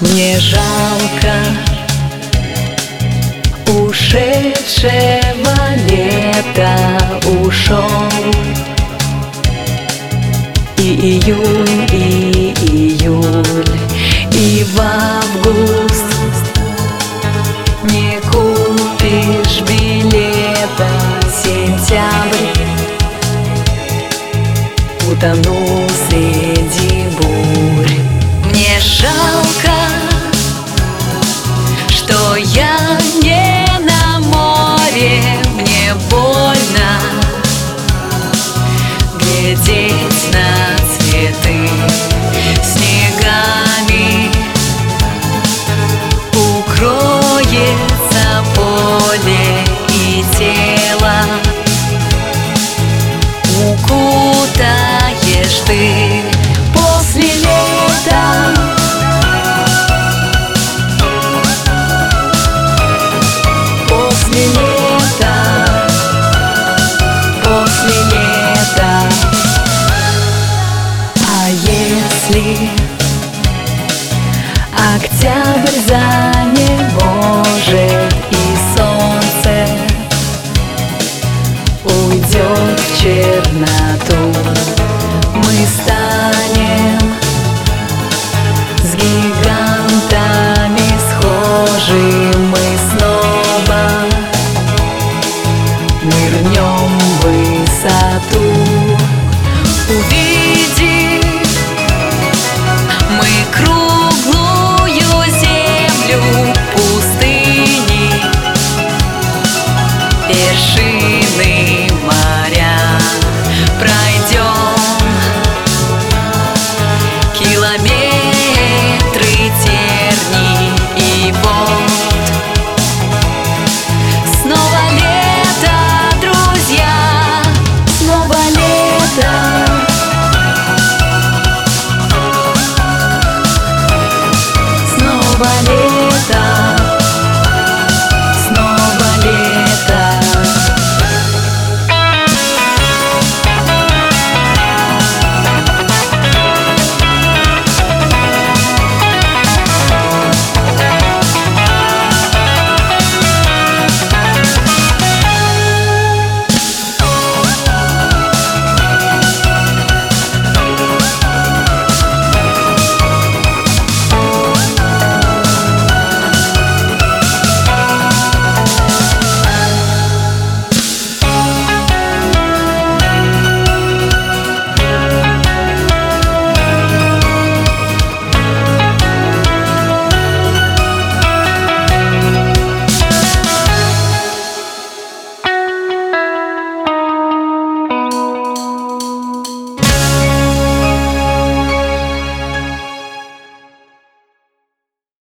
Мне жалко ушедшего лета. Ушел И июнь, и июль, и в август. Не купишь билета сентябрь. Утонул среди бурь. Мне жалко глядеть на цветы снегами. Укроется поле и тело, укутаешь ты Октябрь за вершины моря пройдем километр.